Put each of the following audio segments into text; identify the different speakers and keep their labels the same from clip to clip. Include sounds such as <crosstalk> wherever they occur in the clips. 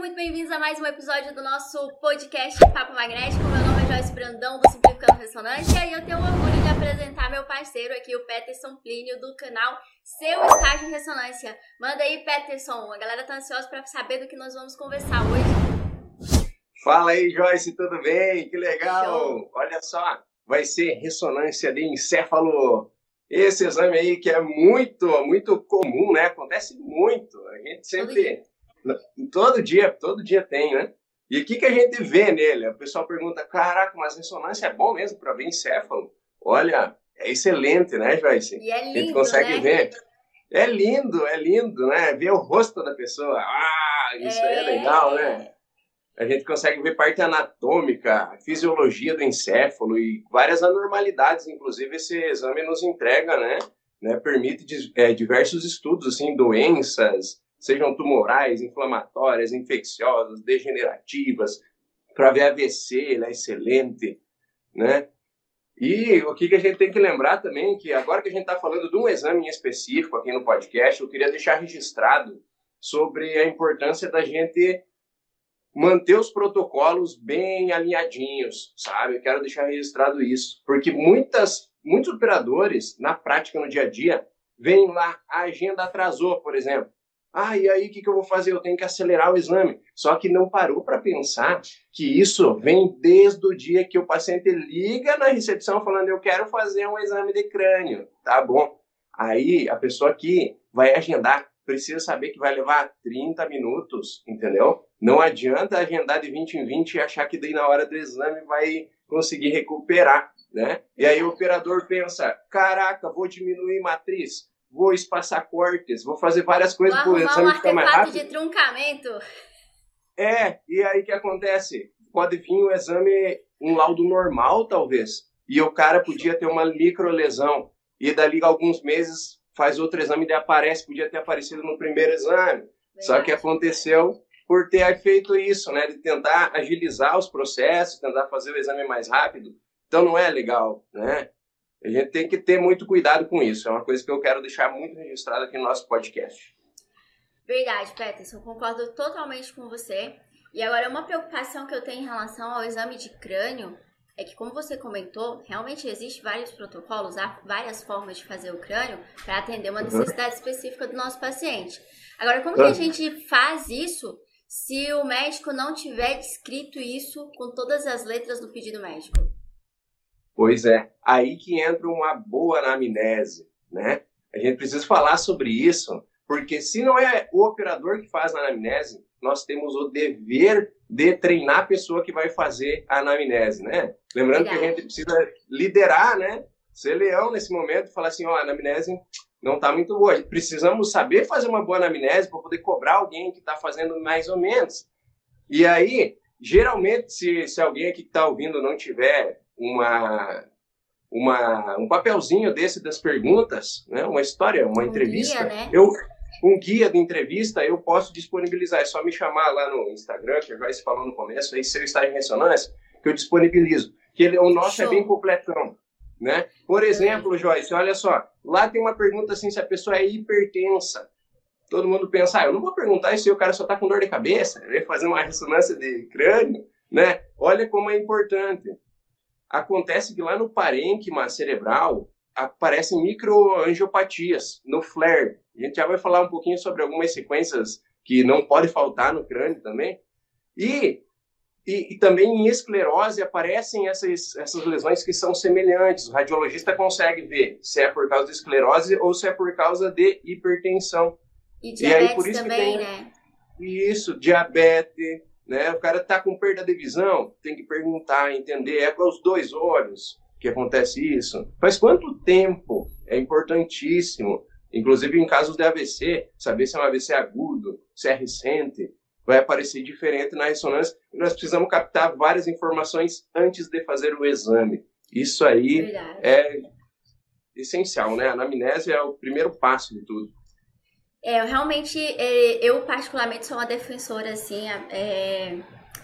Speaker 1: muito bem-vindos a mais um episódio do nosso podcast Papo Magnético. Meu nome é Joyce Brandão, do Simplificando Ressonância, e eu tenho o orgulho de apresentar meu parceiro aqui, o Peterson Plínio, do canal Seu Estágio em Ressonância. Manda aí, Peterson, a galera tá ansiosa para saber do que nós vamos conversar hoje.
Speaker 2: Fala aí, Joyce, tudo bem? Que legal! Show. Olha só, vai ser ressonância de encéfalo. Esse exame aí que é muito, muito comum, né? Acontece muito. A gente sempre Todo dia, todo dia tem, né? E o que, que a gente vê nele? O pessoal pergunta, caraca, mas ressonância é bom mesmo para ver encéfalo? Olha, é excelente, né, Joyce?
Speaker 1: E é lindo,
Speaker 2: A gente consegue
Speaker 1: né?
Speaker 2: ver. É lindo, é lindo, né? Ver o rosto da pessoa. Ah, isso é... aí é legal, né? A gente consegue ver parte anatômica, fisiologia do encéfalo e várias anormalidades, inclusive esse exame nos entrega, né? né? Permite é, diversos estudos, assim, doenças, sejam tumorais, inflamatórias, infecciosas, degenerativas, para ver AVC, ele é excelente, né? E o que, que a gente tem que lembrar também, que agora que a gente está falando de um exame em específico aqui no podcast, eu queria deixar registrado sobre a importância da gente manter os protocolos bem alinhadinhos, sabe? Eu quero deixar registrado isso, porque muitas, muitos operadores, na prática, no dia a dia, vêm lá, a agenda atrasou, por exemplo. Ah, e aí o que, que eu vou fazer? Eu tenho que acelerar o exame. Só que não parou para pensar que isso vem desde o dia que o paciente liga na recepção falando eu quero fazer um exame de crânio. Tá bom. Aí a pessoa que vai agendar precisa saber que vai levar 30 minutos, entendeu? Não adianta agendar de 20 em 20 e achar que daí na hora do exame vai conseguir recuperar, né? E aí o operador pensa, caraca, vou diminuir matriz, vou espaçar cortes, vou fazer várias coisas
Speaker 1: para o
Speaker 2: exame
Speaker 1: um
Speaker 2: ficar mais rápido.
Speaker 1: de truncamento.
Speaker 2: É, e aí que acontece? Pode vir um exame, um laudo normal, talvez, e o cara podia ter uma microlesão, e dali a alguns meses faz outro exame e aparece, podia ter aparecido no primeiro exame. Verdade. Só que aconteceu por ter feito isso, né, de tentar agilizar os processos, tentar fazer o exame mais rápido. Então não é legal, né? A gente tem que ter muito cuidado com isso. É uma coisa que eu quero deixar muito registrado aqui no nosso podcast.
Speaker 1: Verdade, Peterson. Eu concordo totalmente com você. E agora, uma preocupação que eu tenho em relação ao exame de crânio é que, como você comentou, realmente existem vários protocolos, há várias formas de fazer o crânio para atender uma necessidade uhum. específica do nosso paciente. Agora, como uhum. que a gente faz isso se o médico não tiver descrito isso com todas as letras do pedido médico?
Speaker 2: Pois é, aí que entra uma boa anamnese, né? A gente precisa falar sobre isso, porque se não é o operador que faz a anamnese, nós temos o dever de treinar a pessoa que vai fazer a anamnese, né? Lembrando Verdade. que a gente precisa liderar, né? Ser leão nesse momento e falar assim, ó, a anamnese não está muito boa. Precisamos saber fazer uma boa anamnese para poder cobrar alguém que está fazendo mais ou menos. E aí, geralmente, se, se alguém aqui que está ouvindo não tiver uma, uma, um papelzinho desse das perguntas, né? uma história, uma
Speaker 1: um
Speaker 2: entrevista.
Speaker 1: Guia, né?
Speaker 2: eu, um guia de entrevista eu posso disponibilizar. É só me chamar lá no Instagram, que já se falou no começo, aí seu estágio em ressonância, que eu disponibilizo. Que ele, o nosso é Show. é bem completão. Né? Por exemplo, Joyce, olha só, lá tem uma pergunta assim, se a pessoa é hipertensa. Todo mundo pensa, ah, eu não vou perguntar isso se o cara só está com dor de cabeça, ele vai fazer uma ressonância de crânio, né? Olha como é importante. Acontece que lá no parênquima cerebral aparecem microangiopatias no flare. A gente já vai falar um pouquinho sobre algumas sequências que não pode faltar no crânio também. E, e, e, também em esclerose aparecem essas, essas lesões que são semelhantes. O radiologista consegue ver se é por causa de esclerose ou se é por causa de hipertensão.
Speaker 1: E diabetes e aí, por isso também, tem, né?
Speaker 2: Isso, diabetes, né? O cara está com perda de visão, tem que perguntar, entender. É com os dois olhos que acontece isso. Faz quanto tempo? É importantíssimo. Inclusive em casos de AVC, saber se é um AVC agudo, se é recente, vai aparecer diferente na ressonância. E nós precisamos captar várias informações antes de fazer o exame. Isso aí Verdade. é essencial, né? A anamnese é o primeiro passo de tudo.
Speaker 1: É, eu realmente, é, eu particularmente sou uma defensora, assim, é,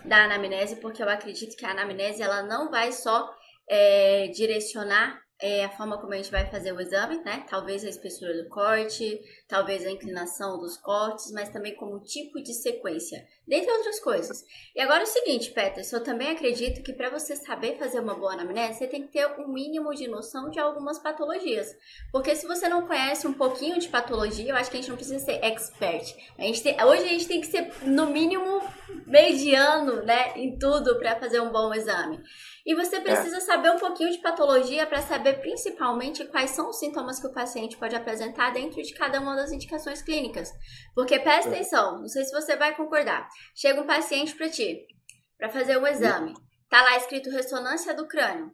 Speaker 1: da anamnese, porque eu acredito que a anamnese, ela não vai só é, direcionar é, a forma como a gente vai fazer o exame, né? Talvez a espessura do corte, talvez a inclinação dos cortes, mas também como tipo de sequência, dentre outras coisas. E agora é o seguinte, Peterson, eu também acredito que para você saber fazer uma boa anamnese, você tem que ter um mínimo de noção de algumas patologias. Porque se você não conhece um pouquinho de patologia, eu acho que a gente não precisa ser expert. A gente tem, hoje a gente tem que ser, no mínimo, mediano, né, em tudo para fazer um bom exame. E você precisa é. saber um pouquinho de patologia para saber principalmente quais são os sintomas que o paciente pode apresentar dentro de cada uma das indicações clínicas. Porque presta é. atenção, não sei se você vai concordar. Chega um paciente para ti para fazer um exame. Tá lá escrito ressonância do crânio.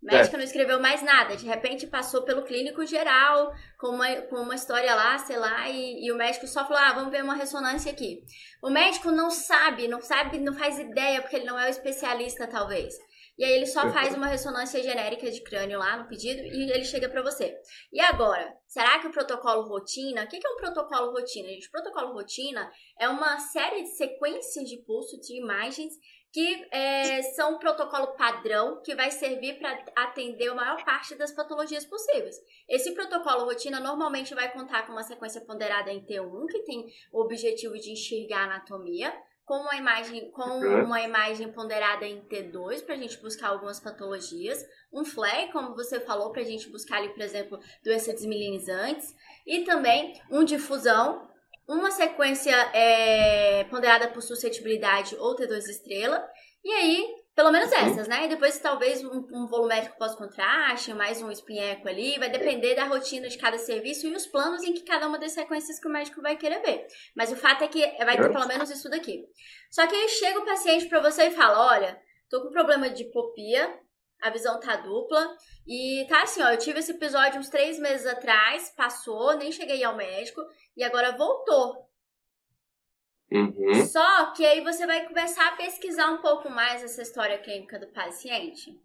Speaker 1: O médico é. não escreveu mais nada, de repente passou pelo clínico geral, com uma, com uma história lá, sei lá, e, e, o médico só falou: ah, vamos ver uma ressonância aqui. O médico não sabe, não sabe, não faz ideia, porque ele não é o especialista, talvez. E aí ele só faz uma ressonância genérica de crânio lá no pedido e ele chega para você. E agora, será que o protocolo rotina, o que é um protocolo rotina? Gente, o protocolo rotina é uma série de sequências de pulso de imagens que é, são um protocolo padrão que vai servir para atender a maior parte das patologias possíveis. Esse protocolo rotina normalmente vai contar com uma sequência ponderada em T1, que tem o objetivo de enxergar a anatomia, com uma imagem, com uma imagem ponderada em T2 para a gente buscar algumas patologias, um flare, como você falou, para a gente buscar ali, por exemplo, doenças desmilinizantes, e também um difusão, uma sequência é, ponderada por suscetibilidade ou T2 estrela, e aí pelo menos uhum. essas, né? E depois talvez um, um volumétrico pós-contraste, mais um espinheco ali, vai depender da rotina de cada serviço e os planos em que cada uma das sequências que o médico vai querer ver. Mas o fato é que vai ter pelo menos isso daqui. Só que aí chega o paciente para você e fala: olha, tô com problema de hipopia, a visão tá dupla. E tá assim, ó, eu tive esse episódio uns três meses atrás, passou, nem cheguei ao médico, e agora voltou.
Speaker 2: Uhum.
Speaker 1: Só que aí você vai começar a pesquisar um pouco mais essa história clínica do paciente.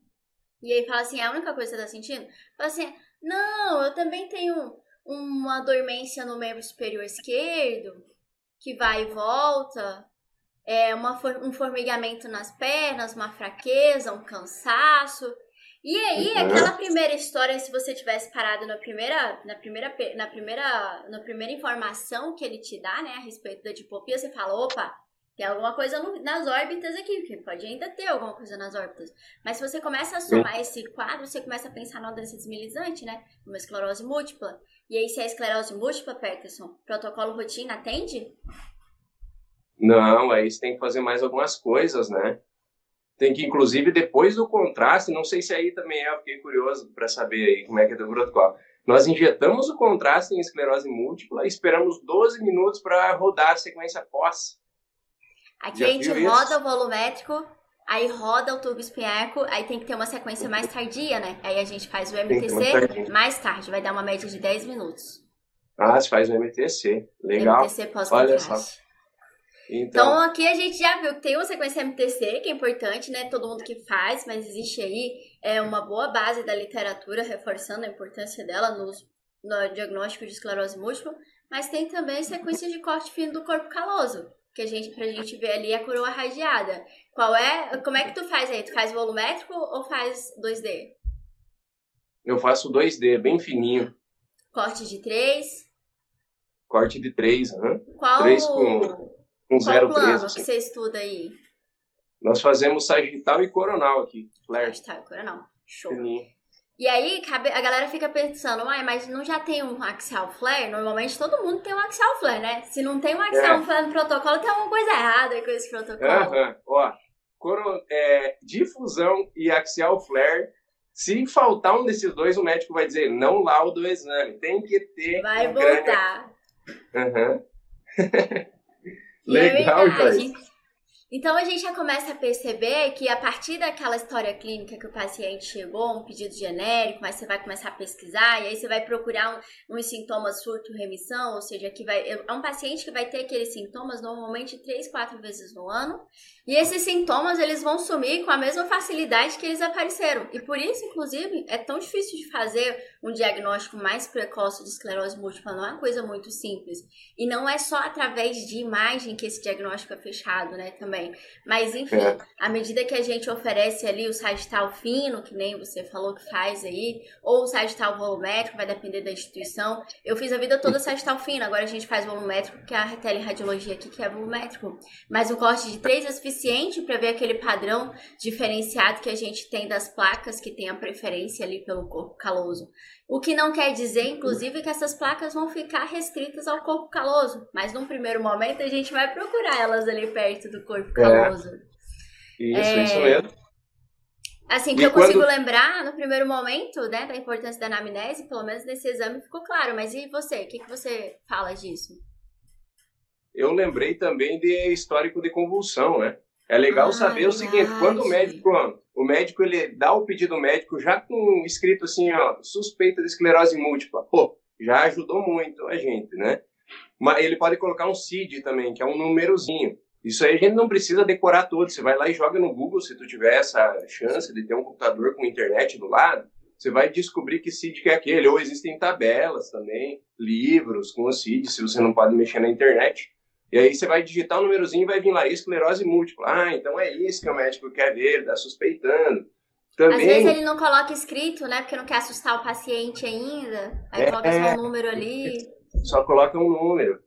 Speaker 1: E aí fala assim, é a única coisa que você tá sentindo? Fala assim, não, eu também tenho uma dormência no membro superior esquerdo, que vai e volta, é uma, um formigamento nas pernas, uma fraqueza, um cansaço. E aí, uhum. aquela primeira história, se você tivesse parado na primeira, na primeira, na primeira, na primeira informação que ele te dá, né, a respeito da dipopia, você fala, opa, tem alguma coisa no, nas órbitas aqui, porque pode ainda ter alguma coisa nas órbitas. Mas se você começa a somar esse quadro, você começa a pensar na doença desmilizante, né, uma esclerose múltipla. E aí, se é esclerose múltipla, Peterson, protocolo rotina atende?
Speaker 2: Não, aí você tem que fazer mais algumas coisas, né? Tem que, inclusive, depois do contraste, não sei se aí também é, eu fiquei curioso para saber aí como é que é do protocolo. Nós injetamos o contraste em esclerose múltipla e esperamos 12 minutos para rodar a sequência pós.
Speaker 1: Aqui Já a gente roda isso? o volumétrico, aí roda o tubo espinheco, aí tem que ter uma sequência mais tardia, né? Aí a gente faz o MTC mais tarde, vai dar uma média de 10 minutos.
Speaker 2: Ah, você faz o MTC, legal.
Speaker 1: MTC pós-contraste. Olha só. Então... então, aqui a gente já viu que tem uma sequência MTC, que é importante, né? Todo mundo que faz, mas existe aí é, uma boa base da literatura reforçando a importância dela nos, no diagnóstico de esclerose múltipla, mas tem também sequência de corte fino do corpo caloso, que a gente, pra gente ver ali a coroa radiada. Qual é? Como é que tu faz aí? Tu faz volumétrico ou faz 2D?
Speaker 2: Eu faço 2D, bem fininho.
Speaker 1: Corte de 3?
Speaker 2: Corte de 3, né?
Speaker 1: Qual
Speaker 2: 3 com com
Speaker 1: Qual o plano assim. que você estuda aí?
Speaker 2: Nós fazemos sagital e coronal aqui.
Speaker 1: Flare. Sagital e coronal. Show. E aí, a galera fica pensando, ah, mas não já tem um axial flare? Normalmente todo mundo tem um axial flare, né? Se não tem um axial é. flare no protocolo, tem alguma coisa errada com esse protocolo.
Speaker 2: Aham, ó. Coro, é, difusão e axial flare. Se faltar um desses dois, o médico vai dizer, não laudo o exame. Tem que ter.
Speaker 1: Vai um voltar.
Speaker 2: Aham. Uhum. <laughs>
Speaker 1: Legal, é Então a gente já começa a perceber que a partir daquela história clínica que o paciente chegou, um pedido genérico, mas você vai começar a pesquisar e aí você vai procurar um, uns sintomas surto-remissão, ou seja, que vai é um paciente que vai ter aqueles sintomas normalmente três, quatro vezes no ano, e esses sintomas eles vão sumir com a mesma facilidade que eles apareceram. E por isso, inclusive, é tão difícil de fazer um diagnóstico mais precoce de esclerose múltipla, não é uma coisa muito simples. E não é só através de imagem que esse diagnóstico é fechado, né, também. Também. Mas, enfim, é. à medida que a gente oferece ali o sagital fino, que nem você falou que faz aí, ou o sagital volumétrico, vai depender da instituição. Eu fiz a vida toda sagital fino, agora a gente faz volumétrico, porque a teleradiologia aqui que é volumétrico. Mas o corte de três é suficiente para ver aquele padrão diferenciado que a gente tem das placas que tem a preferência ali pelo corpo caloso. O que não quer dizer, inclusive, que essas placas vão ficar restritas ao corpo caloso. Mas num primeiro momento a gente vai procurar elas ali perto do corpo é. caloso.
Speaker 2: É. Isso, é... isso mesmo.
Speaker 1: Assim, que e eu quando... consigo lembrar no primeiro momento, né, da importância da anamnese, pelo menos nesse exame ficou claro. Mas e você? O que, que você fala disso?
Speaker 2: Eu lembrei também de histórico de convulsão, né? É legal ah, saber o seguinte, quando o médico, o médico ele dá o pedido médico já com escrito assim, ó, suspeita de esclerose múltipla. Pô, já ajudou muito a gente, né? Mas ele pode colocar um CID também, que é um númerozinho. Isso aí a gente não precisa decorar todo. Você vai lá e joga no Google, se tu tiver essa chance de ter um computador com internet do lado, você vai descobrir que CID que é aquele. Ou existem tabelas também, livros com o CID, se você não pode mexer na internet. E aí você vai digitar o um númerozinho e vai vir lá, esclerose múltipla. Ah, então é isso que o médico quer ver, ele tá suspeitando.
Speaker 1: Também... Às vezes ele não coloca escrito, né? Porque não quer assustar o paciente ainda. Aí é, coloca só um número ali.
Speaker 2: Só coloca um número.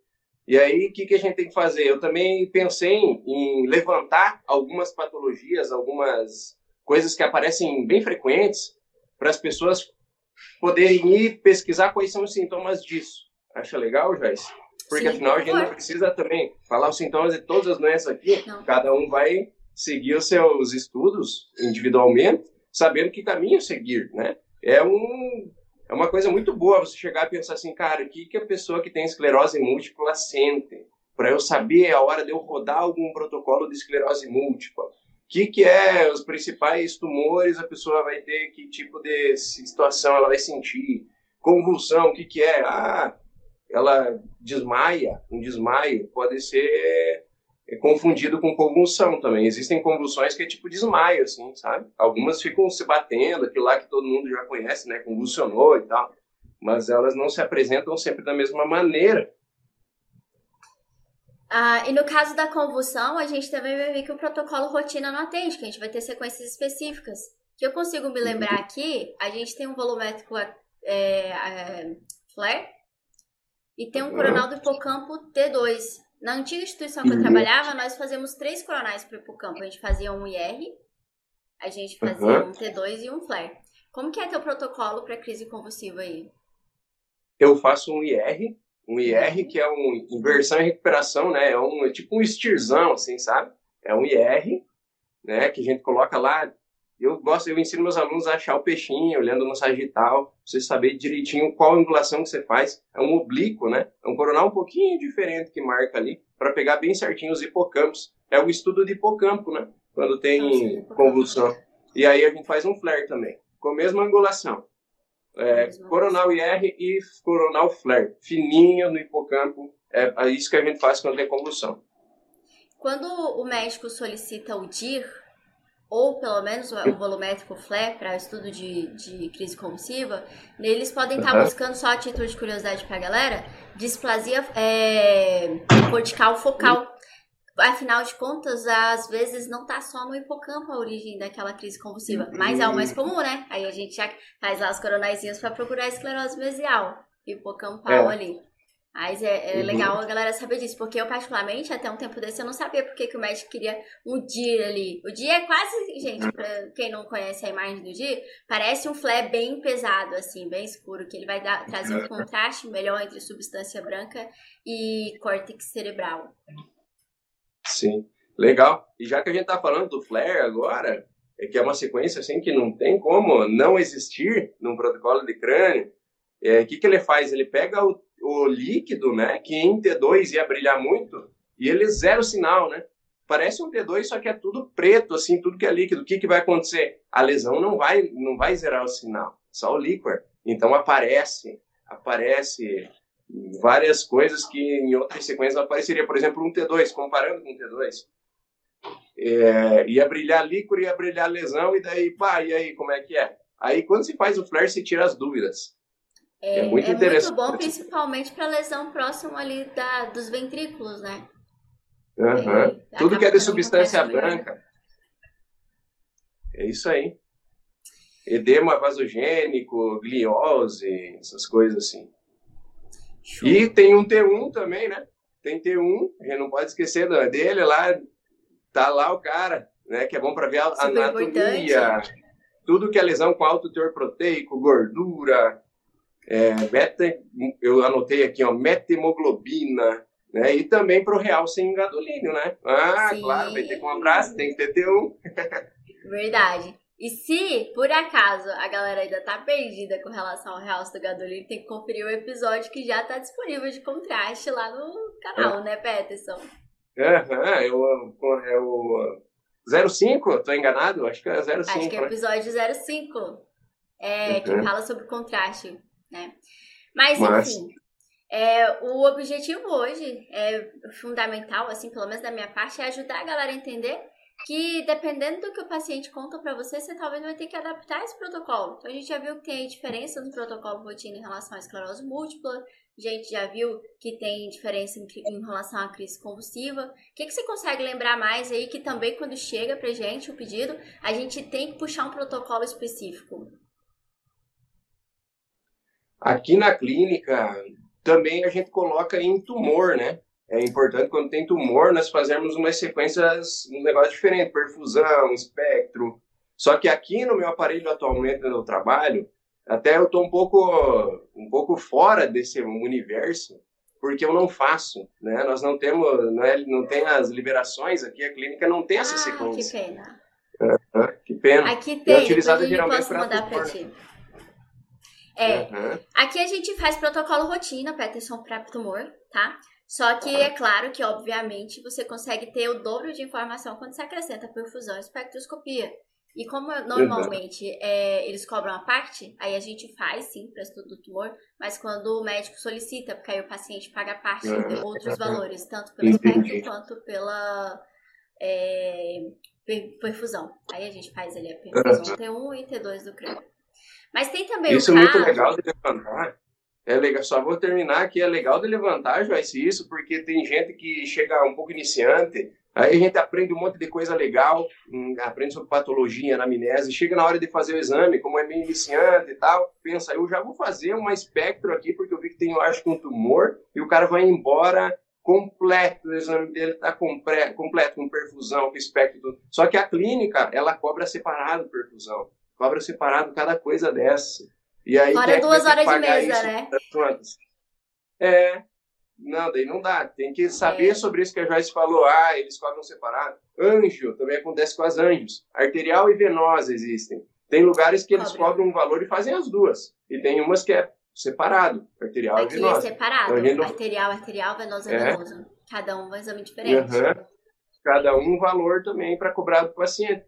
Speaker 2: E aí, o que, que a gente tem que fazer? Eu também pensei em levantar algumas patologias, algumas coisas que aparecem bem frequentes, para as pessoas poderem ir pesquisar quais são os sintomas disso. Acha legal, Joyce? Porque Sim, afinal a gente não precisa também falar os sintomas de todas as doenças aqui. Não. Cada um vai seguir os seus estudos individualmente, sabendo que caminho seguir, né? É um é uma coisa muito boa você chegar e pensar assim, cara, o que que a pessoa que tem esclerose múltipla sente? Para eu saber a hora de eu rodar algum protocolo de esclerose múltipla. O que que é os principais tumores a pessoa vai ter, que tipo de situação ela vai sentir? Convulsão, o que que é? Ah, ela desmaia, um desmaio pode ser é, confundido com convulsão também. Existem convulsões que é tipo desmaio, assim, sabe? Algumas ficam se batendo, aquilo lá que todo mundo já conhece, né? Convulsionou e tal. Mas elas não se apresentam sempre da mesma maneira.
Speaker 1: Ah, e no caso da convulsão, a gente também vai ver que o protocolo rotina não atende, que a gente vai ter sequências específicas. Que eu consigo me lembrar uhum. aqui, a gente tem um volumétrico é, é, flare, e tem um coronal do hipocampo T2. Na antiga instituição que eu uhum. trabalhava, nós fazíamos três coronais para o hipocampo. A gente fazia um IR, a gente fazia uhum. um T2 e um flare. Como que é teu protocolo para crise convulsiva aí?
Speaker 2: Eu faço um IR, um IR uhum. que é um inversão e recuperação, né? É um é tipo um estirzão, assim, sabe? É um IR, né? Que a gente coloca lá eu gosto, eu ensino meus alunos a achar o peixinho, olhando no sagital, você saber direitinho qual angulação que você faz. É um oblíquo, né? É um coronal um pouquinho diferente que marca ali, para pegar bem certinho os hipocampos. É o estudo de hipocampo, né? Quando tem convulsão. E aí a gente faz um flare também, com a mesma angulação. É, coronal IR e coronal flare, fininho no hipocampo. É, é isso que a gente faz quando tem convulsão.
Speaker 1: Quando o médico solicita o DIR, ou pelo menos o volumétrico FLE para estudo de, de crise convulsiva, eles podem estar tá buscando, só a título de curiosidade para a galera, displasia é, cortical focal. Afinal de contas, às vezes não está só no hipocampo a origem daquela crise convulsiva, mas é o mais comum, né? Aí a gente já faz lá os coronaizinhos para procurar a esclerose mesial, hipocampal é. ali. Mas é, é uhum. legal a galera saber disso, porque eu, particularmente, até um tempo desse, eu não sabia porque que o médico queria um dia ali. O dia é quase, gente, pra quem não conhece a imagem do dia, parece um flare bem pesado, assim, bem escuro, que ele vai dar, trazer um <laughs> contraste melhor entre substância branca e córtex cerebral.
Speaker 2: Sim, legal. E já que a gente tá falando do flare agora, é que é uma sequência assim que não tem como não existir num protocolo de crânio. O é, que, que ele faz? Ele pega o o líquido, né, que em T2 ia brilhar muito, e ele zero sinal, né? Parece um T2, só que é tudo preto, assim, tudo que é líquido. O que, que vai acontecer? A lesão não vai, não vai zerar o sinal, só o líquor. Então aparece, aparece várias coisas que em outras sequências apareceria. Por exemplo, um T2, comparando com um T2. É, ia brilhar líquor, ia brilhar lesão, e daí, pá, e aí, como é que é? Aí, quando se faz o flare, se tira as dúvidas.
Speaker 1: É, é muito é interessante. muito bom, principalmente para lesão próxima ali da, dos ventrículos, né?
Speaker 2: Uhum. Tudo que é de substância branca. É isso aí. Edema vasogênico, gliose, essas coisas assim. Show. E tem um T1 também, né? Tem T1, a gente não pode esquecer dele lá. Tá lá o cara, né? Que é bom para ver a Super anatomia. Importante. Tudo que é lesão com alto teor proteico, gordura, é, beta, eu anotei aqui, ó, metemoglobina, né? E também para o real sem gadolínio, né? Ah, Sim. claro, vai ter com um abraço, tem que ter T1. <laughs>
Speaker 1: Verdade. E se, por acaso, a galera ainda tá perdida com relação ao Realce do Gadolino, tem que conferir o episódio que já tá disponível de contraste lá no canal, é. né, Peterson?
Speaker 2: Aham, é, é, o, é o 05, tô enganado? Acho que é 05.
Speaker 1: Acho que é o né? episódio 05, é, uhum. que fala sobre contraste, né? Mas, Mas... enfim, é, o objetivo hoje é fundamental, assim, pelo menos da minha parte, é ajudar a galera a entender que dependendo do que o paciente conta para você, você talvez vai ter que adaptar esse protocolo. Então a gente já viu que tem diferença no protocolo rotina em relação à esclerose múltipla, a gente já viu que tem diferença em, em relação à crise convulsiva. O que, que você consegue lembrar mais aí que também quando chega pra gente o pedido, a gente tem que puxar um protocolo específico?
Speaker 2: Aqui na clínica também a gente coloca em tumor, né? é importante quando tem tumor nós fazermos umas sequências, um negócio diferente, perfusão, espectro. Só que aqui no meu aparelho atualmente no trabalho, até eu estou um pouco, um pouco fora desse universo, porque eu não faço, né? Nós não temos, não, é, não tem as liberações aqui, a clínica não tem essa
Speaker 1: ah,
Speaker 2: sequência.
Speaker 1: que pena.
Speaker 2: Que pena.
Speaker 1: Aqui tem, é utilizada geralmente para mandar para ti. É, uhum. aqui a gente faz protocolo rotina, Peterson, para tumor, tá? Só que é claro que, obviamente, você consegue ter o dobro de informação quando você acrescenta perfusão e espectroscopia. E como normalmente é, eles cobram a parte, aí a gente faz sim para estudo do tumor, mas quando o médico solicita, porque aí o paciente paga a parte de outros valores, tanto pelo espectro quanto pela é, perfusão. Aí a gente faz ali a perfusão T1 e T2 do crânio. Mas tem também
Speaker 2: Isso
Speaker 1: o
Speaker 2: caso... é muito legal de levantar, é legal, só vou terminar que é legal de levantar, Joyce, isso, porque tem gente que chega um pouco iniciante, aí a gente aprende um monte de coisa legal, hum, aprende sobre patologia, anamnese, chega na hora de fazer o exame, como é meio iniciante e tal, pensa, eu já vou fazer uma espectro aqui, porque eu vi que tem, eu acho que um tumor, e o cara vai embora completo, o exame dele está completo, com perfusão, com espectro, só que a clínica, ela cobra separado perfusão, cobra separado cada coisa dessa. E aí,
Speaker 1: Fora duas horas de mesa, né?
Speaker 2: É, não, daí não dá. Tem que saber é. sobre isso que a Joyce falou. Ah, eles cobram separado. Anjo, também acontece com as anjos. Arterial e venosa existem. Tem lugares que eles Cobre. cobram um valor e fazem as duas. E tem umas que é separado, arterial
Speaker 1: Aqui
Speaker 2: e venosa.
Speaker 1: é separado, então, arterial, arterial, venosa, é. venosa. Cada um um exame diferente.
Speaker 2: Uhum. Cada um um valor também para cobrar do paciente.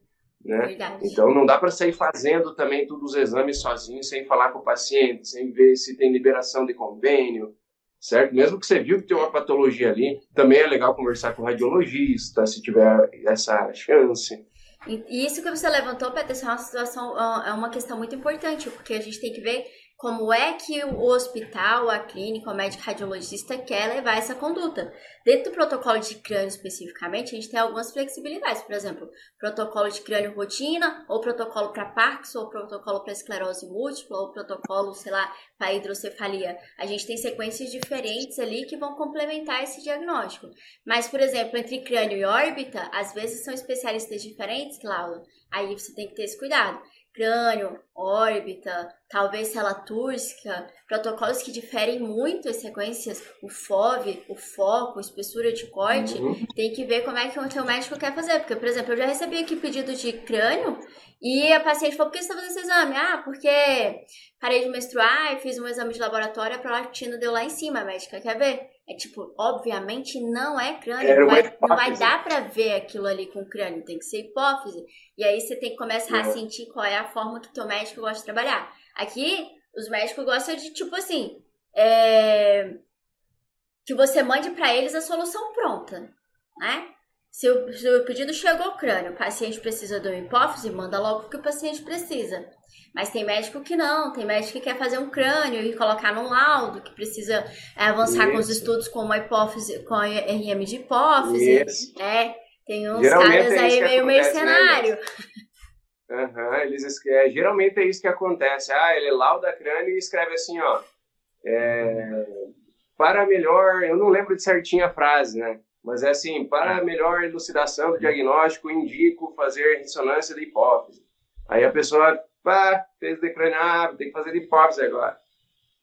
Speaker 2: Né? Então não dá para sair fazendo também todos os exames sozinho, sem falar com o paciente, sem ver se tem liberação de convênio, certo? Mesmo que você viu que tem uma patologia ali, também é legal conversar com o radiologista, se tiver essa chance.
Speaker 1: E isso que você levantou, Peterson, é uma situação, é uma questão muito importante, porque a gente tem que ver como é que o hospital, a clínica, o médico radiologista quer levar essa conduta. Dentro do protocolo de crânio especificamente, a gente tem algumas flexibilidades, por exemplo, protocolo de crânio rotina, ou protocolo para Parkinson, ou protocolo para esclerose múltipla, ou protocolo, sei lá, para hidrocefalia. A gente tem sequências diferentes ali que vão complementar esse diagnóstico. Mas, por exemplo, entre crânio e órbita, às vezes são especialistas diferentes, Cláudia. Aí você tem que ter esse cuidado crânio, órbita, talvez célula túrcica, protocolos que diferem muito as sequências, o FOV, o foco, espessura de corte, uhum. tem que ver como é que o teu médico quer fazer. Porque, por exemplo, eu já recebi aqui pedido de crânio e a paciente falou, por que você está fazendo esse exame? Ah, porque parei de menstruar e fiz um exame de laboratório, a prolactina deu lá em cima, a médica quer ver? É tipo, obviamente não é crânio, não vai, não vai, dar para ver aquilo ali com crânio, tem que ser hipófise. E aí você tem que começar a sentir qual é a forma que teu médico gosta de trabalhar. Aqui, os médicos gostam de, tipo assim, é... que você mande para eles a solução pronta, né? Se o, se o pedido chegou ao crânio, o paciente precisa de uma hipófise, manda logo o que o paciente precisa. Mas tem médico que não, tem médico que quer fazer um crânio e colocar num laudo, que precisa é, avançar Isso. com os estudos com uma hipófise, com a RM de hipófise. Isso. É, tem uns geralmente caras é aí meio né, mercenário.
Speaker 2: Né, uhum, eles, é, geralmente é isso que acontece. Ah, ele lauda crânio e escreve assim, ó. É, para melhor, eu não lembro de certinho a frase, né? Mas é assim, para melhor elucidação do diagnóstico, indico fazer ressonância da hipófise. Aí a pessoa pá, fez declinar, tem que fazer hipófise agora.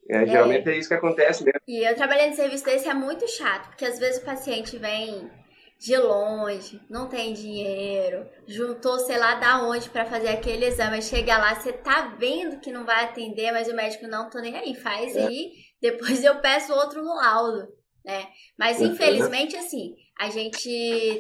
Speaker 2: É, é, geralmente é isso que acontece mesmo.
Speaker 1: E eu trabalhando em serviço desse é muito chato, porque às vezes o paciente vem de longe, não tem dinheiro, juntou sei lá da onde para fazer aquele exame, chega lá, você tá vendo que não vai atender, mas o médico não tô nem aí, faz é. aí, depois eu peço outro laudo, né? Mas uhum. infelizmente assim, a gente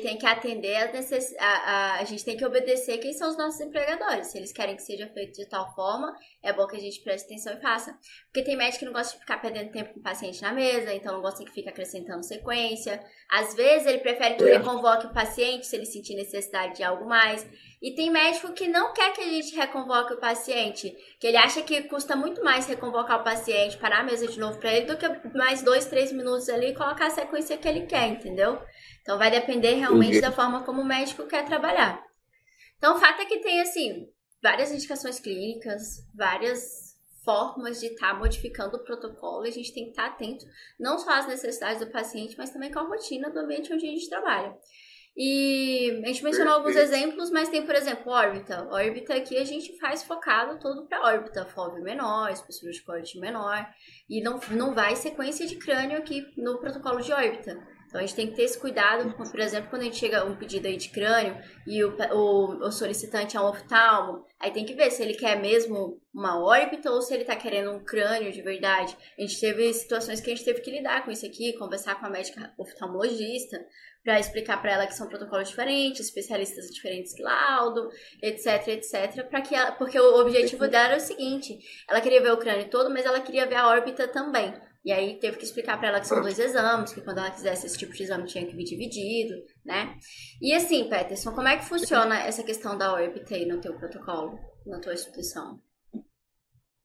Speaker 1: tem que atender a, a, a, gente tem que obedecer quem são os nossos empregadores. Se eles querem que seja feito de tal forma, é bom que a gente preste atenção e faça. Porque tem médico que não gosta de ficar perdendo tempo com o paciente na mesa, então não gosta que fique acrescentando sequência. Às vezes ele prefere que é. reconvoque o paciente se ele sentir necessidade de algo mais. E tem médico que não quer que a gente reconvoque o paciente, que ele acha que custa muito mais reconvocar o paciente, parar a mesa de novo para ele, do que mais dois, três minutos ali e colocar a sequência que ele quer, entendeu? Então vai depender realmente da forma como o médico quer trabalhar. Então o fato é que tem assim várias indicações clínicas, várias formas de estar tá modificando o protocolo. E a gente tem que estar tá atento não só às necessidades do paciente, mas também com a rotina do ambiente onde a gente trabalha. E a gente mencionou alguns exemplos, mas tem, por exemplo, órbita. Órbita aqui a gente faz focado todo para órbita, FOV menor, espessura de corte menor, e não, não vai sequência de crânio aqui no protocolo de órbita. Então a gente tem que ter esse cuidado, por exemplo, quando a gente chega um pedido aí de crânio e o, o, o solicitante é um oftalmo, aí tem que ver se ele quer mesmo uma órbita ou se ele está querendo um crânio de verdade. A gente teve situações que a gente teve que lidar com isso aqui, conversar com a médica oftalmologista para explicar para ela que são protocolos diferentes, especialistas diferentes que laudo, etc, etc, para que ela, porque o objetivo dela era o seguinte, ela queria ver o crânio todo, mas ela queria ver a órbita também. E aí teve que explicar para ela que são dois exames, que quando ela quisesse esse tipo de exame tinha que vir dividido, né? E assim, Peterson, como é que funciona essa questão da aí no teu protocolo, na tua instituição?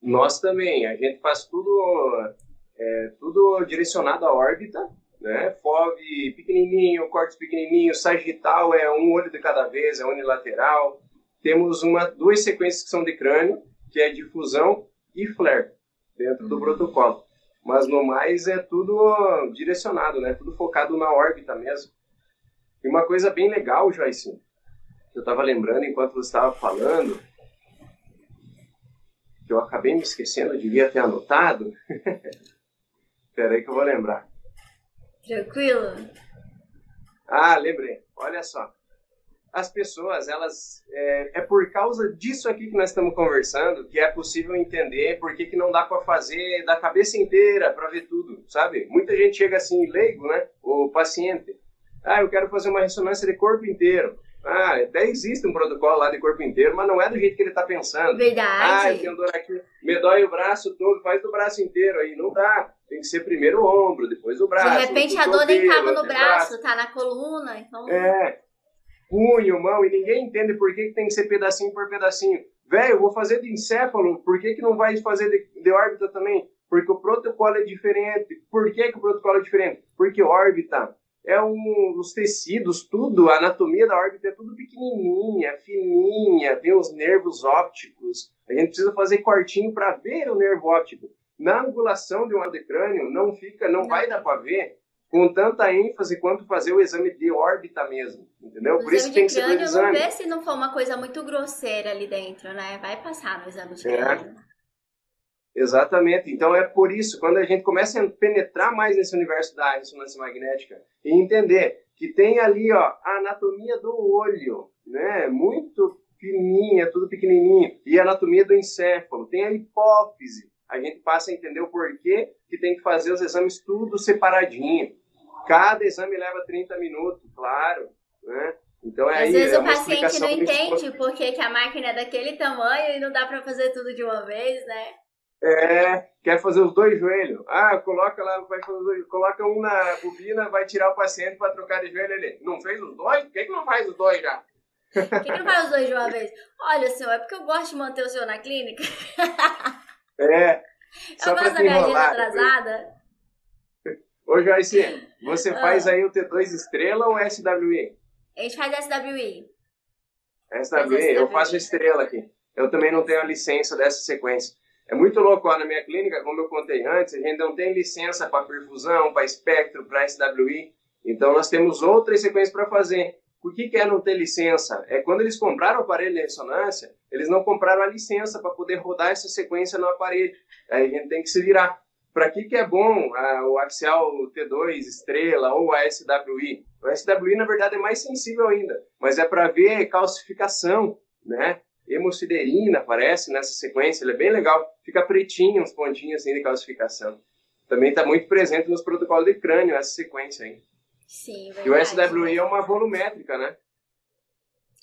Speaker 2: Nós também, a gente faz tudo, é, tudo direcionado à órbita, né? FOV pequenininho, cortes pequenininho, sagital é um olho de cada vez, é unilateral. Temos uma, duas sequências que são de crânio, que é difusão e flare, dentro do uhum. protocolo mas no mais é tudo direcionado, né? Tudo focado na órbita mesmo. E uma coisa bem legal, Joyce, que eu estava lembrando enquanto você estava falando, que eu acabei me esquecendo, eu devia ter anotado. <laughs> Espera aí que eu vou lembrar.
Speaker 1: Tranquilo.
Speaker 2: Ah, lembrei. Olha só as pessoas, elas é, é, por causa disso aqui que nós estamos conversando que é possível entender por que, que não dá para fazer da cabeça inteira para ver tudo, sabe? Muita gente chega assim leigo, né? O paciente, ah, eu quero fazer uma ressonância de corpo inteiro. Ah, até existe um protocolo lá de corpo inteiro, mas não é do jeito que ele está pensando.
Speaker 1: Verdade.
Speaker 2: Ah, eu tenho dor aqui, me dói o braço todo, faz do braço inteiro aí, não dá. Tem que ser primeiro o ombro, depois o braço.
Speaker 1: De repente a dor nem tava no braço, braço, tá na coluna, então.
Speaker 2: É punho, mão, e ninguém entende por que, que tem que ser pedacinho por pedacinho. Velho, vou fazer de encéfalo, por que, que não vai fazer de, de órbita também? Porque o protocolo é diferente. Por que, que o protocolo é diferente? Porque órbita é um, os tecidos, tudo, a anatomia da órbita é tudo pequenininha, fininha, tem os nervos ópticos. A gente precisa fazer cortinho para ver o nervo óptico. Na angulação de um de crânio não fica, não vai dar para ver com tanta ênfase quanto fazer o exame de órbita mesmo, entendeu?
Speaker 1: O Por isso tem que ser dois exames. Não vê se não for uma coisa muito grosseira ali dentro, né? Vai passar no exame de é. crânio.
Speaker 2: Exatamente. Então é por isso, quando a gente começa a penetrar mais nesse universo da ressonância magnética e entender que tem ali ó, a anatomia do olho, né? Muito fininha, tudo pequenininho, e a anatomia do encéfalo, tem a hipófise, a gente passa a entender o porquê que tem que fazer os exames tudo separadinho. Cada exame leva 30 minutos, claro, né?
Speaker 1: Então é Às aí, vezes é o paciente não entende por que, que a máquina é daquele tamanho e não dá para fazer tudo de uma vez, né?
Speaker 2: É, quer fazer os dois joelhos. Ah, coloca lá, vai fazer, coloca um na bobina, vai tirar o paciente para trocar de joelho ele. Não fez os dois? Por que, que não faz os dois já?
Speaker 1: Por que, que não faz os dois de uma vez? Olha, senhor, é porque eu gosto de manter o senhor na clínica. <laughs>
Speaker 2: É.
Speaker 1: Só eu gosto da minha agenda atrasada.
Speaker 2: Ô, Joyce, você ah. faz aí o T2 estrela ou SWI?
Speaker 1: A gente faz SWI.
Speaker 2: SWI, eu faço estrela aqui. Eu também não tenho a licença dessa sequência. É muito louco, ó, na minha clínica, como eu contei antes, a gente não tem licença para perfusão, para espectro, para SWI. Então nós temos outras sequências para fazer. Por que, é não ter licença? É quando eles compraram o aparelho de ressonância, eles não compraram a licença para poder rodar essa sequência no aparelho. Aí a gente tem que se virar. Para que, que é bom a, o axial T2 estrela ou a SWI? O SWI, na verdade, é mais sensível ainda, mas é para ver calcificação, né? Hemociderina aparece nessa sequência, ele é bem legal. Fica pretinho, uns pontinhos assim de calcificação. Também está muito presente nos protocolos de crânio essa sequência aí.
Speaker 1: Sim,
Speaker 2: verdade. E o SWI é uma volumétrica, né?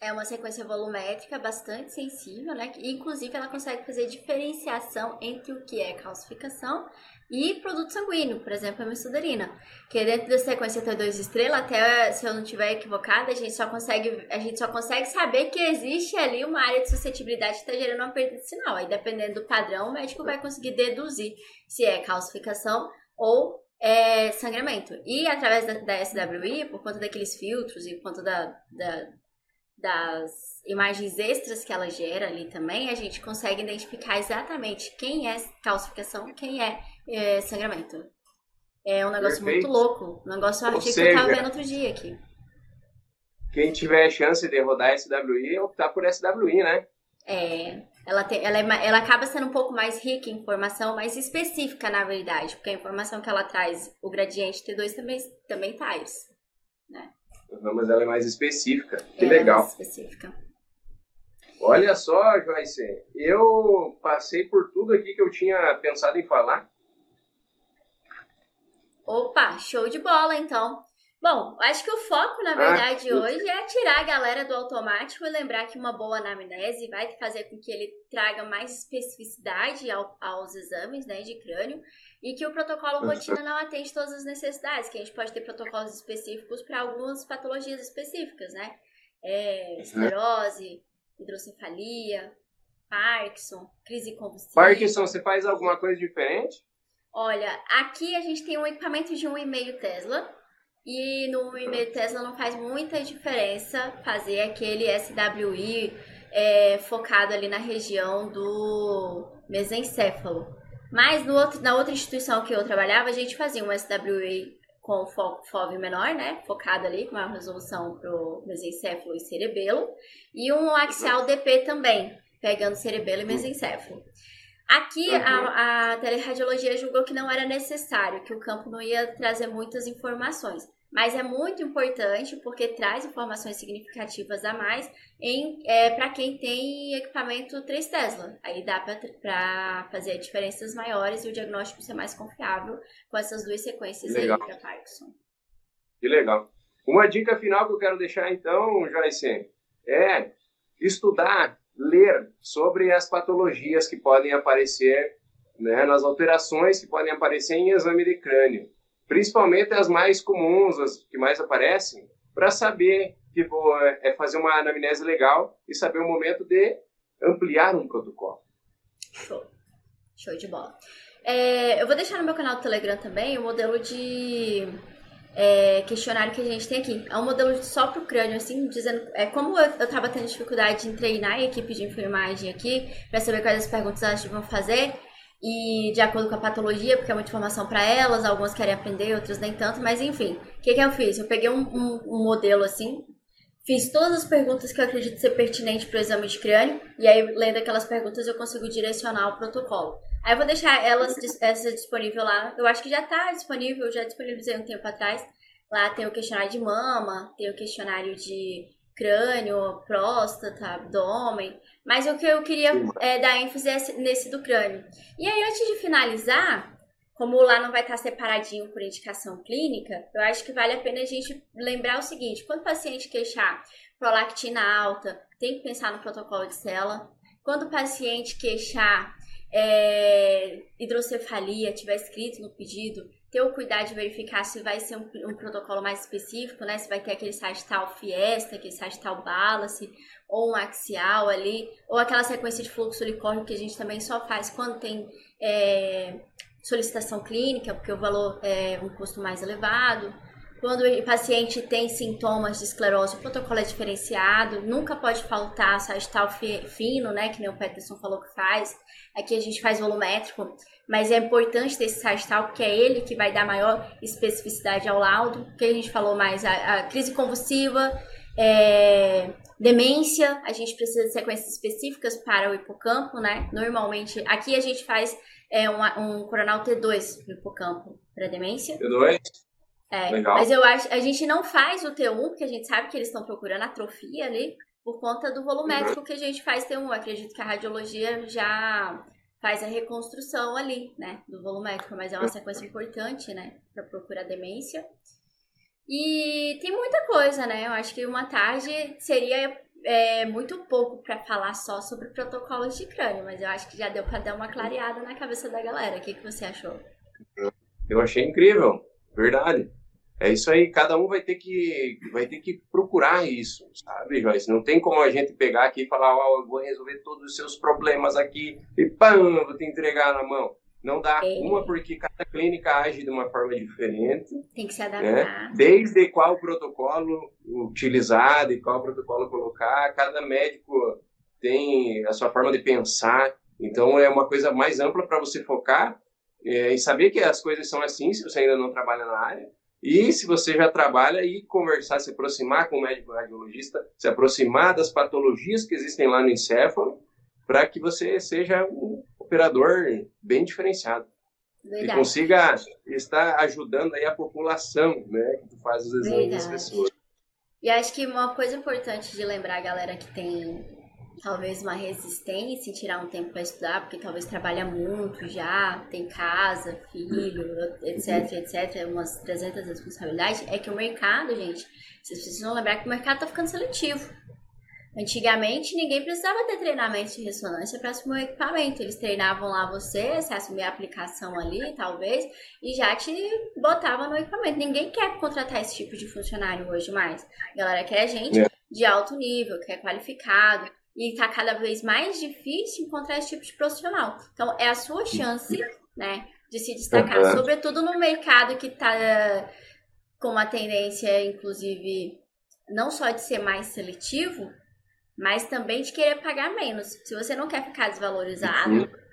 Speaker 1: É uma sequência volumétrica bastante sensível, né? Inclusive, ela consegue fazer diferenciação entre o que é calcificação e produto sanguíneo, por exemplo, a mesuderina. Que dentro da sequência T2 estrela, até se eu não estiver equivocada, a gente só consegue, a gente só consegue saber que existe ali uma área de suscetibilidade que está gerando uma perda de sinal. Aí, dependendo do padrão, o médico vai conseguir deduzir se é calcificação ou é, sangramento. E através da, da, SWI, por conta daqueles filtros e por conta da, da, das imagens extras que ela gera ali também, a gente consegue identificar exatamente quem é calcificação, quem é, é sangramento. É um negócio Perfeito. muito louco. Um negócio artigo seja, que eu tava vendo outro dia aqui.
Speaker 2: Quem tiver chance de rodar SWI, optar por SWI, né?
Speaker 1: É, ela, tem, ela, é, ela acaba sendo um pouco mais rica em informação, mais específica, na verdade, porque a informação que ela traz, o gradiente T2 também, também traz, né?
Speaker 2: Mas ela é mais específica. Que ela é legal. É mais específica. Olha só, Joyce, eu passei por tudo aqui que eu tinha pensado em falar.
Speaker 1: Opa, show de bola, então. Bom, acho que o foco, na ah, verdade, ah, hoje é tirar a galera do automático e lembrar que uma boa anamnese vai fazer com que ele traga mais especificidade ao, aos exames né, de crânio e que o protocolo rotina não atende todas as necessidades, que a gente pode ter protocolos específicos para algumas patologias específicas, né? É, esclerose, hidrocefalia, Parkinson, crise convulsiva.
Speaker 2: Parkinson, você faz alguma coisa diferente?
Speaker 1: Olha, aqui a gente tem um equipamento de 1,5 Tesla, e no e-mail Tesla não faz muita diferença fazer aquele SWI é, focado ali na região do mesencéfalo. Mas no outro, na outra instituição que eu trabalhava, a gente fazia um SWI com FOV menor, né? Focado ali, com maior resolução para o mesencéfalo e cerebelo. E um axial DP também, pegando cerebelo e mesencéfalo. Aqui uhum. a, a teleradiologia julgou que não era necessário, que o campo não ia trazer muitas informações mas é muito importante porque traz informações significativas a mais é, para quem tem equipamento 3 Tesla. Aí dá para fazer diferenças maiores e o diagnóstico ser mais confiável com essas duas sequências legal. aí para Parkinson.
Speaker 2: Que legal. Uma dica final que eu quero deixar então, Joyce, é estudar, ler sobre as patologias que podem aparecer, né, nas alterações que podem aparecer em exame de crânio principalmente as mais comuns, as que mais aparecem, para saber tipo, é fazer uma anamnese legal e saber o momento de ampliar um protocolo.
Speaker 1: Show. Show de bola. É, eu vou deixar no meu canal do Telegram também o modelo de é, questionário que a gente tem aqui. É um modelo só para o crânio, assim, dizendo. É, como eu, estava tendo dificuldade em treinar a equipe de enfermagem aqui, para saber quais as perguntas elas vão fazer, e de acordo com a patologia, porque é muita informação para elas, algumas querem aprender, outras nem tanto, mas enfim, o que, que eu fiz? Eu peguei um, um, um, modelo assim, fiz todas as perguntas que eu acredito ser pertinente para o exame de crânio, e aí, lendo aquelas perguntas, eu consigo direcionar o protocolo. Aí eu vou deixar elas essa disponível lá, eu acho que já está disponível, já disponibilizei um tempo atrás. Lá tem o questionário de mama, tem o questionário de crânio, próstata, abdômen, mas o que eu queria é, dar ênfase é nesse do crânio. E aí, antes de finalizar, como lá não vai estar separadinho por indicação clínica, eu acho que vale a pena a gente lembrar o seguinte: quando o paciente queixar prolactina alta, tem que pensar no protocolo de célula. Quando o paciente queixar é, hidrocefalia, tiver escrito no pedido, ter o cuidado de verificar se vai ser um, um protocolo mais específico, né? Se vai ter aquele sagital fiesta, aquele sagital balance, ou um axial ali, ou aquela sequência de fluxo licórnico que a gente também só faz quando tem é, solicitação clínica, porque o valor é um custo mais elevado. Quando o paciente tem sintomas de esclerose, o protocolo é diferenciado, nunca pode faltar sagital fino, né, que nem o Peterson falou que faz. Aqui a gente faz volumétrico, mas é importante ter esse sagital, porque é ele que vai dar maior especificidade ao laudo, que a gente falou mais, a, a crise convulsiva, é, demência, a gente precisa de sequências específicas para o hipocampo, né? Normalmente, aqui a gente faz é, um, um coronal T2 no hipocampo para demência.
Speaker 2: T2?
Speaker 1: É, Legal. mas eu acho, a gente não faz o T1, porque a gente sabe que eles estão procurando atrofia ali, por conta do volumétrico uhum. que a gente faz T1. Eu acredito que a radiologia já faz a reconstrução ali, né, do volumétrico, mas é uma sequência importante, né, para procurar demência. E tem muita coisa, né? Eu acho que uma tarde seria é, muito pouco para falar só sobre protocolos de crânio, mas eu acho que já deu para dar uma clareada na cabeça da galera. O que, que você achou?
Speaker 2: Eu achei incrível, verdade. É isso aí, cada um vai ter que vai ter que procurar isso, sabe, Joyce? Não tem como a gente pegar aqui e falar, ó, oh, eu vou resolver todos os seus problemas aqui e pam, vou te entregar na mão. Não dá é. uma porque cada clínica age de uma forma diferente.
Speaker 1: Tem que se né? adaptar.
Speaker 2: Né? Desde qual protocolo utilizar, de qual protocolo colocar, cada médico tem a sua forma de pensar. Então é uma coisa mais ampla para você focar é, e saber que as coisas são assim se você ainda não trabalha na área. E se você já trabalha, e conversar, se aproximar com o médico radiologista, se aproximar das patologias que existem lá no encéfalo, para que você seja um operador bem diferenciado. Verdade. E consiga estar ajudando aí a população, né? Que faz os exames Verdade. das pessoas.
Speaker 1: E acho que uma coisa importante de lembrar galera que tem talvez uma resistência em tirar um tempo para estudar, porque talvez trabalha muito já, tem casa, filho, etc, etc, umas 300 responsabilidades, é que o mercado, gente, vocês precisam lembrar que o mercado está ficando seletivo. Antigamente, ninguém precisava ter treinamento de ressonância para assumir o equipamento. Eles treinavam lá você, você assumia a aplicação ali, talvez, e já te botava no equipamento. Ninguém quer contratar esse tipo de funcionário hoje mais. A galera quer gente é. de alto nível, que é qualificado. E está cada vez mais difícil encontrar esse tipo de profissional. Então, é a sua chance, né, de se destacar. Uhum. Sobretudo no mercado que está com uma tendência, inclusive, não só de ser mais seletivo, mas também de querer pagar menos. Se você não quer ficar desvalorizado, uhum.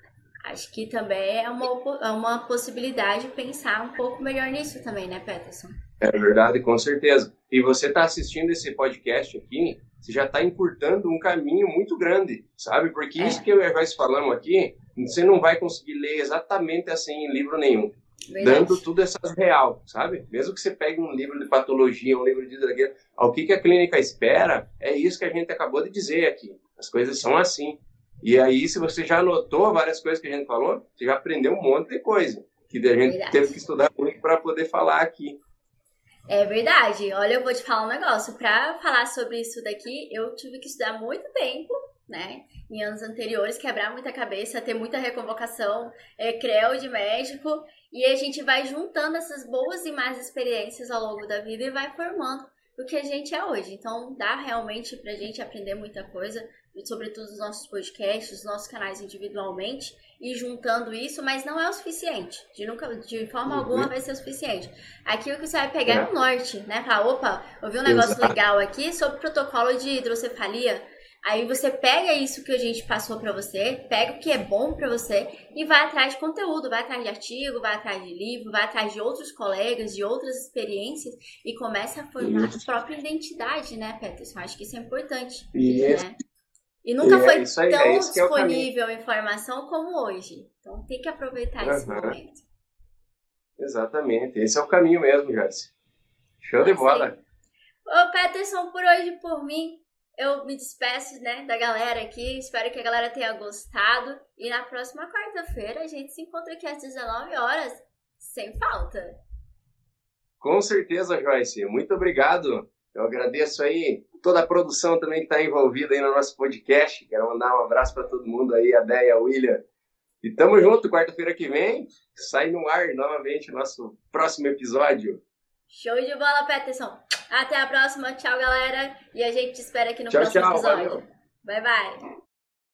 Speaker 1: Acho que também é uma, é uma possibilidade de pensar um pouco melhor nisso também, né, Peterson?
Speaker 2: É verdade, com certeza. E você está assistindo esse podcast aqui, você já está encurtando um caminho muito grande, sabe? Porque é. isso que e Joyce falamos aqui, você não vai conseguir ler exatamente assim em livro nenhum. Verdade. dando tudo essas real, sabe? Mesmo que você pegue um livro de patologia, um livro de daquilo, o que, que a clínica espera é isso que a gente acabou de dizer aqui. As coisas são assim. E aí, se você já anotou várias coisas que a gente falou, você já aprendeu um monte de coisa que a gente verdade. teve que estudar muito para poder falar aqui.
Speaker 1: É verdade. Olha, eu vou te falar um negócio. Para falar sobre isso daqui, eu tive que estudar muito tempo, né? Em anos anteriores, quebrar muita cabeça, ter muita reconvocação, é, CREO de médico. E a gente vai juntando essas boas e más experiências ao longo da vida e vai formando o que a gente é hoje. Então, dá realmente pra gente aprender muita coisa, sobretudo os nossos podcasts, os nossos canais individualmente, e juntando isso, mas não é o suficiente. De, nunca, de forma alguma vai ser o suficiente. Aqui o que você vai pegar é, é o norte, né? Falar, opa, eu vi um negócio Exato. legal aqui sobre protocolo de hidrocefalia Aí você pega isso que a gente passou para você, pega o que é bom para você e vai atrás de conteúdo, vai atrás de artigo, vai atrás de livro, vai atrás de outros colegas, de outras experiências e começa a formar isso. a própria identidade, né, Peterson? Acho que isso é importante. Isso. Né? E nunca e é foi é tão é disponível a informação como hoje. Então tem que aproveitar uhum. esse momento.
Speaker 2: Exatamente, esse é o caminho mesmo, Joyce. Show de bola.
Speaker 1: Ô, Peterson, por hoje, por mim, eu me despeço, né, da galera aqui. Espero que a galera tenha gostado. E na próxima quarta-feira a gente se encontra aqui às 19 horas, sem falta.
Speaker 2: Com certeza, Joyce. Muito obrigado. Eu agradeço aí toda a produção também que está envolvida aí no nosso podcast. Quero mandar um abraço para todo mundo aí, a Déia, a William. E tamo junto, quarta-feira que vem, sai no ar novamente o nosso próximo episódio.
Speaker 1: Show de bola, Peterson. Até a próxima. Tchau, galera. E a gente te espera aqui no tchau, próximo tchau, episódio. Valeu. Bye, bye.